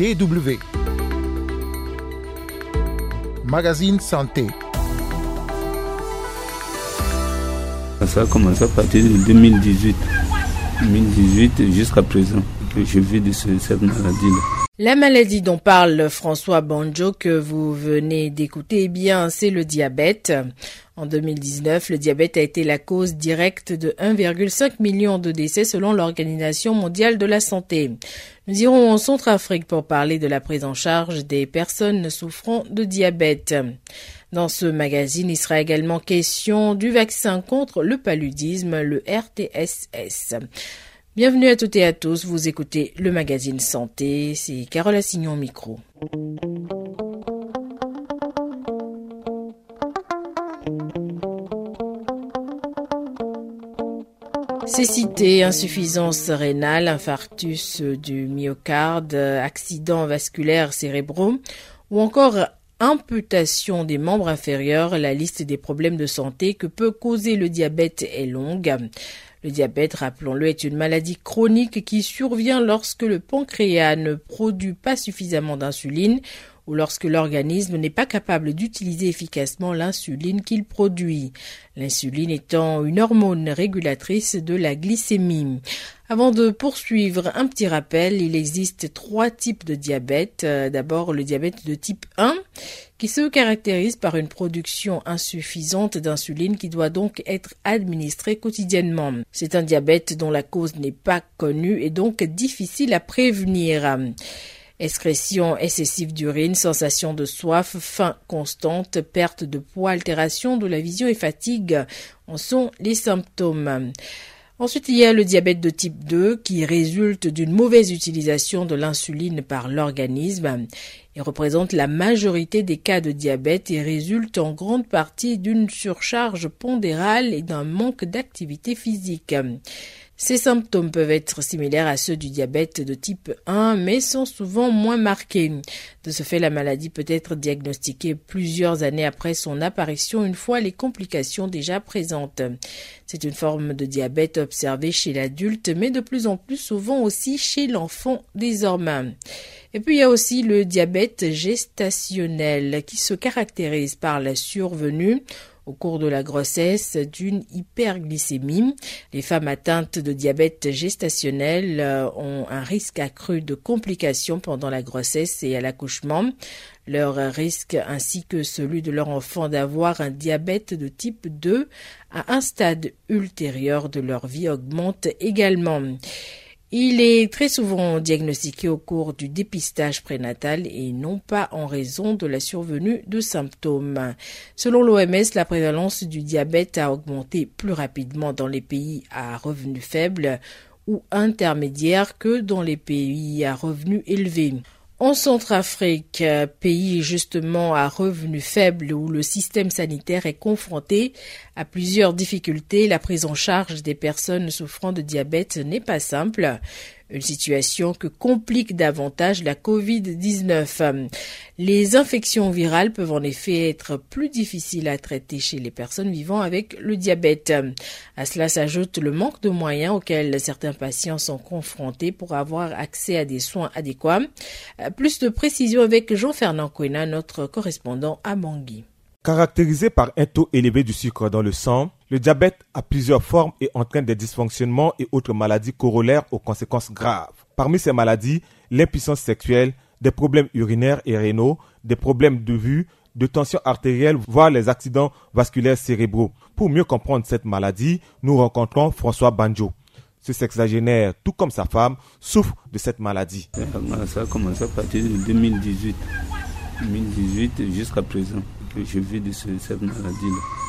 DW. Magazine Santé. Ça a commencé à partir de 2018. 2018 jusqu'à présent que je vis de cette maladie-là. La maladie dont parle François Banjo que vous venez d'écouter, eh bien, c'est le diabète. En 2019, le diabète a été la cause directe de 1,5 million de décès selon l'Organisation mondiale de la santé. Nous irons en Centrafrique pour parler de la prise en charge des personnes souffrant de diabète. Dans ce magazine, il sera également question du vaccin contre le paludisme, le RTSS. Bienvenue à toutes et à tous, vous écoutez le magazine Santé, c'est Carole Assignon au micro. Cécité, insuffisance rénale, infarctus du myocarde, accident vasculaire cérébraux ou encore amputation des membres inférieurs, la liste des problèmes de santé que peut causer le diabète est longue. Le diabète, rappelons-le, est une maladie chronique qui survient lorsque le pancréas ne produit pas suffisamment d'insuline ou lorsque l'organisme n'est pas capable d'utiliser efficacement l'insuline qu'il produit. L'insuline étant une hormone régulatrice de la glycémie. Avant de poursuivre, un petit rappel, il existe trois types de diabète. Euh, d'abord le diabète de type 1 qui se caractérise par une production insuffisante d'insuline qui doit donc être administrée quotidiennement. C'est un diabète dont la cause n'est pas connue et donc difficile à prévenir. Excrétion excessive d'urine, sensation de soif, faim constante, perte de poids, altération de la vision et fatigue en sont les symptômes. Ensuite, il y a le diabète de type 2 qui résulte d'une mauvaise utilisation de l'insuline par l'organisme. Il représente la majorité des cas de diabète et résulte en grande partie d'une surcharge pondérale et d'un manque d'activité physique. Ces symptômes peuvent être similaires à ceux du diabète de type 1, mais sont souvent moins marqués. De ce fait, la maladie peut être diagnostiquée plusieurs années après son apparition, une fois les complications déjà présentes. C'est une forme de diabète observée chez l'adulte, mais de plus en plus souvent aussi chez l'enfant désormais. Et puis il y a aussi le diabète gestationnel qui se caractérise par la survenue au cours de la grossesse d'une hyperglycémie. Les femmes atteintes de diabète gestationnel euh, ont un risque accru de complications pendant la grossesse et à l'accouchement. Leur risque ainsi que celui de leur enfant d'avoir un diabète de type 2 à un stade ultérieur de leur vie augmente également. Il est très souvent diagnostiqué au cours du dépistage prénatal et non pas en raison de la survenue de symptômes. Selon l'OMS, la prévalence du diabète a augmenté plus rapidement dans les pays à revenus faibles ou intermédiaires que dans les pays à revenus élevés. En Centrafrique, pays justement à revenus faibles où le système sanitaire est confronté à plusieurs difficultés, la prise en charge des personnes souffrant de diabète n'est pas simple. Une situation que complique davantage la Covid-19. Les infections virales peuvent en effet être plus difficiles à traiter chez les personnes vivant avec le diabète. À cela s'ajoute le manque de moyens auxquels certains patients sont confrontés pour avoir accès à des soins adéquats. Plus de précisions avec Jean-Fernand Quena, notre correspondant à Bangui. Caractérisé par un taux élevé du sucre dans le sang, le diabète a plusieurs formes et entraîne des dysfonctionnements et autres maladies corollaires aux conséquences graves. Parmi ces maladies, l'impuissance sexuelle, des problèmes urinaires et rénaux, des problèmes de vue, de tension artérielle, voire les accidents vasculaires cérébraux. Pour mieux comprendre cette maladie, nous rencontrons François Banjo. Ce sexagénaire, tout comme sa femme, souffre de cette maladie. Ça a commencé à partir de 2018. 2018 jusqu'à présent je vis de cette maladie-là.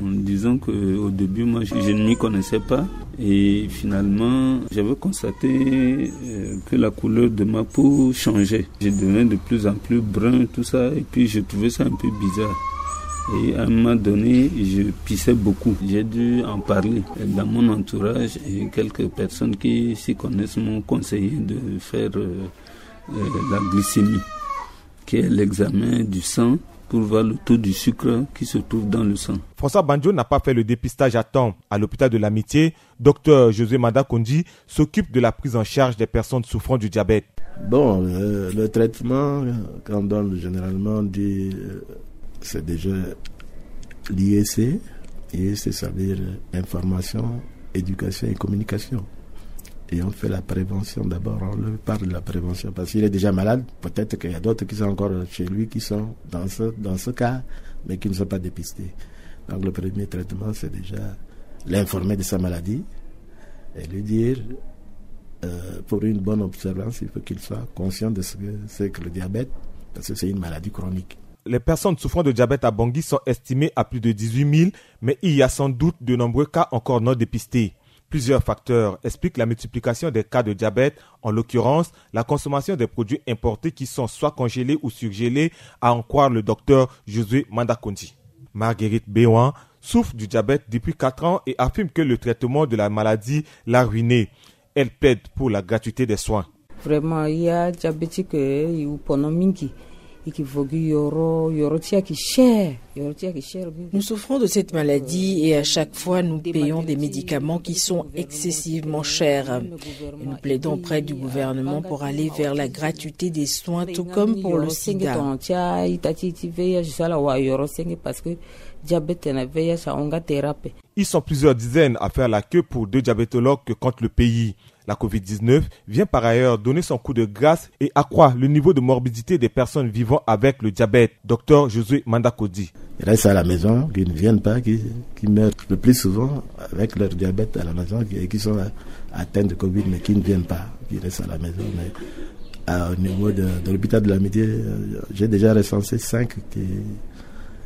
En disant qu'au début, moi, je, ne m'y connaissais pas. Et finalement, j'avais constaté euh, que la couleur de ma peau changeait. Je devenais de plus en plus brun, tout ça. Et puis, je trouvais ça un peu bizarre. Et à un moment donné, je pissais beaucoup. J'ai dû en parler dans mon entourage et quelques personnes qui s'y connaissent m'ont conseillé de faire euh, euh, la glycémie, qui est l'examen du sang pour voir le taux du sucre qui se trouve dans le sang. François Banjo n'a pas fait le dépistage à temps à l'hôpital de l'amitié. Docteur José Mada s'occupe de la prise en charge des personnes souffrant du diabète. Bon, le traitement qu'on donne généralement, euh, c'est déjà l'IEC. IEC, ça veut dire information, éducation et communication. Et on fait la prévention d'abord, on lui parle de la prévention parce qu'il est déjà malade. Peut-être qu'il y a d'autres qui sont encore chez lui qui sont dans ce, dans ce cas, mais qui ne sont pas dépistés. Donc le premier traitement, c'est déjà l'informer de sa maladie et lui dire euh, pour une bonne observance, il faut qu'il soit conscient de ce que c'est que le diabète, parce que c'est une maladie chronique. Les personnes souffrant de diabète à Bangui sont estimées à plus de 18 000, mais il y a sans doute de nombreux cas encore non dépistés. Plusieurs facteurs expliquent la multiplication des cas de diabète, en l'occurrence la consommation des produits importés qui sont soit congelés ou surgelés, à en croire le docteur Josué Mandakondi. Marguerite Béouin souffre du diabète depuis 4 ans et affirme que le traitement de la maladie l'a ruinée elle plaide pour la gratuité des soins. Vraiment, il y a diabétique et nous souffrons de cette maladie et à chaque fois nous payons des médicaments qui sont excessivement chers. nous plaidons auprès du gouvernement pour aller vers la gratuité des soins, tout comme pour le sida. Ils sont plusieurs dizaines à faire la queue pour deux diabétologues que compte le pays. La COVID-19 vient par ailleurs donner son coup de grâce et accroît le niveau de morbidité des personnes vivant avec le diabète. Docteur Josué Mandakodi. Ils restent à la maison, qui ne viennent pas, qui, meurent le plus souvent avec leur diabète à la maison, qui, qui sont atteints de Covid, mais qui ne viennent pas, qui restent à la maison. Mais au niveau de, l'hôpital de l'amitié, euh, j'ai déjà recensé cinq qui,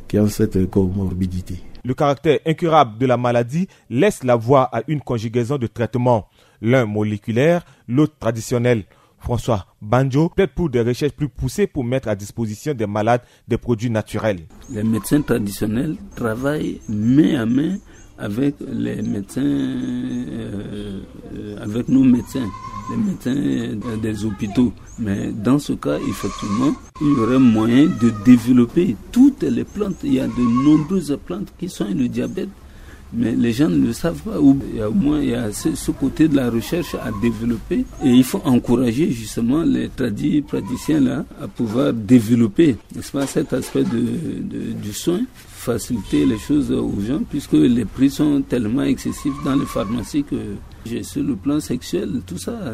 qui ont cette comorbidité. Le caractère incurable de la maladie laisse la voie à une conjugaison de traitements l'un moléculaire, l'autre traditionnel. François Banjo plaide pour des recherches plus poussées pour mettre à disposition des malades des produits naturels. Les médecins traditionnels travaillent main à main avec les médecins, euh, avec nos médecins, les médecins des hôpitaux. Mais dans ce cas, effectivement, il y aurait moyen de développer toutes les plantes. Il y a de nombreuses plantes qui soignent le diabète mais les gens ne le savent pas. Au moins il y a ce, côté de la recherche à développer et il faut encourager justement les tradis praticiens là à pouvoir développer, n'est-ce pas, cet aspect de, du soin, faciliter les choses aux gens puisque les prix sont tellement excessifs dans les pharmacies que sur le plan sexuel, tout ça.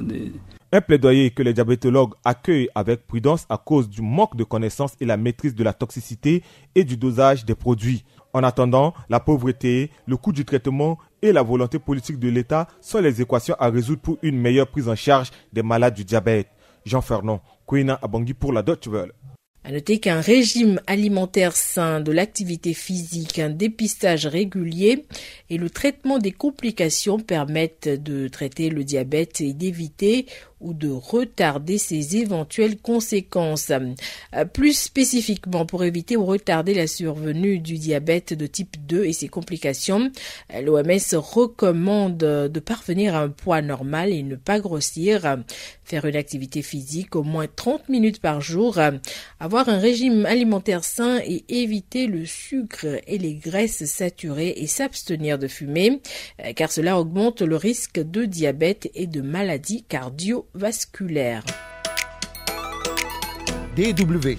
Un plaidoyer que les diabétologues accueillent avec prudence à cause du manque de connaissances et la maîtrise de la toxicité et du dosage des produits. En attendant, la pauvreté, le coût du traitement et la volonté politique de l'État sont les équations à résoudre pour une meilleure prise en charge des malades du diabète. Jean Fernand, Kouina Abangui pour la Deutsche Welle. À noter qu'un régime alimentaire sain, de l'activité physique, un dépistage régulier et le traitement des complications permettent de traiter le diabète et d'éviter ou de retarder ses éventuelles conséquences. Euh, plus spécifiquement, pour éviter ou retarder la survenue du diabète de type 2 et ses complications, euh, l'OMS recommande de parvenir à un poids normal et ne pas grossir, faire une activité physique au moins 30 minutes par jour, avoir un régime alimentaire sain et éviter le sucre et les graisses saturées et s'abstenir de fumer, euh, car cela augmente le risque de diabète et de maladies cardio vasculaire. DW.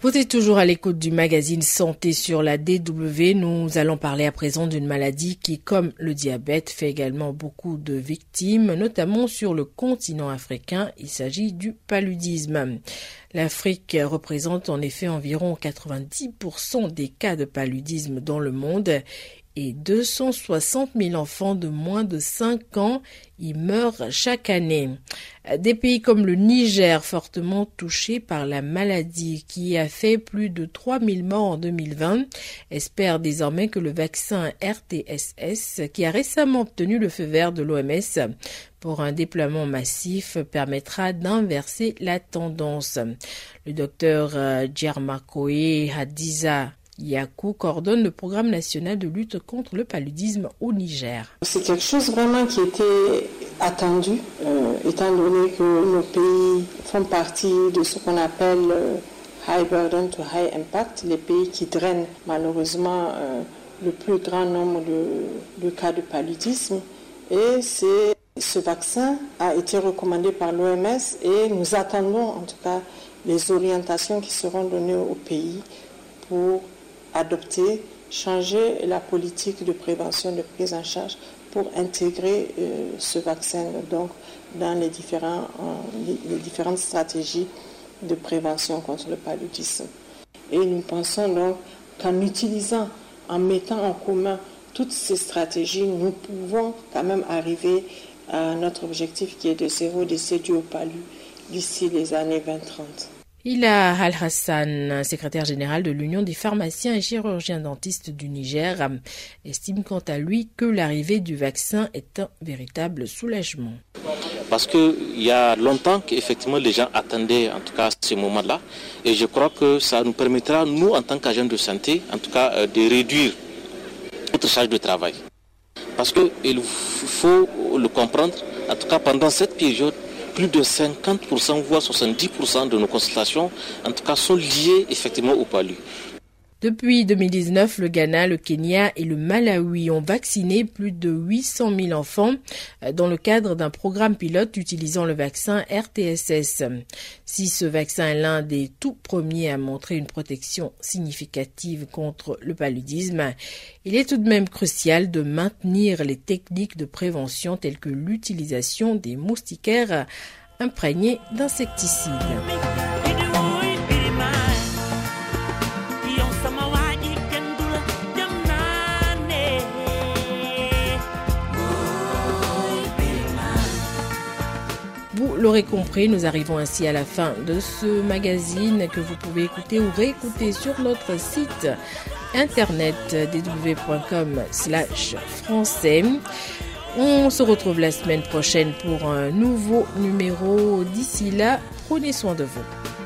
Vous êtes toujours à l'écoute du magazine Santé sur la DW. Nous allons parler à présent d'une maladie qui, comme le diabète, fait également beaucoup de victimes, notamment sur le continent africain. Il s'agit du paludisme. L'Afrique représente en effet environ 90% des cas de paludisme dans le monde et 260 000 enfants de moins de 5 ans y meurent chaque année. Des pays comme le Niger, fortement touchés par la maladie qui a fait plus de 3 000 morts en 2020, espèrent désormais que le vaccin RTSS, qui a récemment obtenu le feu vert de l'OMS pour un déploiement massif, permettra d'inverser la tendance. Le docteur euh, Djermakoe Hadiza Yaku coordonne le programme national de lutte contre le paludisme au Niger. C'est quelque chose vraiment qui était attendu, euh, étant donné que nos pays font partie de ce qu'on appelle euh, high burden to high impact, les pays qui drainent malheureusement euh, le plus grand nombre de, de cas de paludisme. Et c'est Ce vaccin a été recommandé par l'OMS et nous attendons en tout cas les orientations qui seront données au pays pour adopter, changer la politique de prévention, de prise en charge pour intégrer euh, ce vaccin donc, dans les, différents, euh, les, différentes stratégies de prévention contre le paludisme. Et nous pensons donc qu'en utilisant, en mettant en commun toutes ces stratégies, nous pouvons quand même arriver à notre objectif qui est de zéro décès dû au palu d'ici les années 2030. Ila Al-Hassan, secrétaire général de l'Union des pharmaciens et chirurgiens dentistes du Niger, estime quant à lui que l'arrivée du vaccin est un véritable soulagement. Parce qu'il y a longtemps qu'effectivement les gens attendaient en tout cas ce moment-là et je crois que ça nous permettra, nous en tant qu'agents de santé, en tout cas euh, de réduire notre charge de travail. Parce qu'il faut le comprendre, en tout cas pendant cette période, plus de 50%, voire 70% de nos consultations, en tout cas, sont liées effectivement au palu. Depuis 2019, le Ghana, le Kenya et le Malawi ont vacciné plus de 800 000 enfants euh, dans le cadre d'un programme pilote utilisant le vaccin RTSS. Si ce vaccin est l'un des tout premiers à montrer une protection significative contre le paludisme, il est tout de même crucial de maintenir les techniques de prévention telles que l'utilisation des moustiquaires imprégnés d'insecticides. Vous l'aurez compris, nous arrivons ainsi à la fin de ce magazine que vous pouvez écouter ou réécouter sur notre site internet www.com slash français. On se retrouve la semaine prochaine pour un nouveau numéro. D'ici là, prenez soin de vous.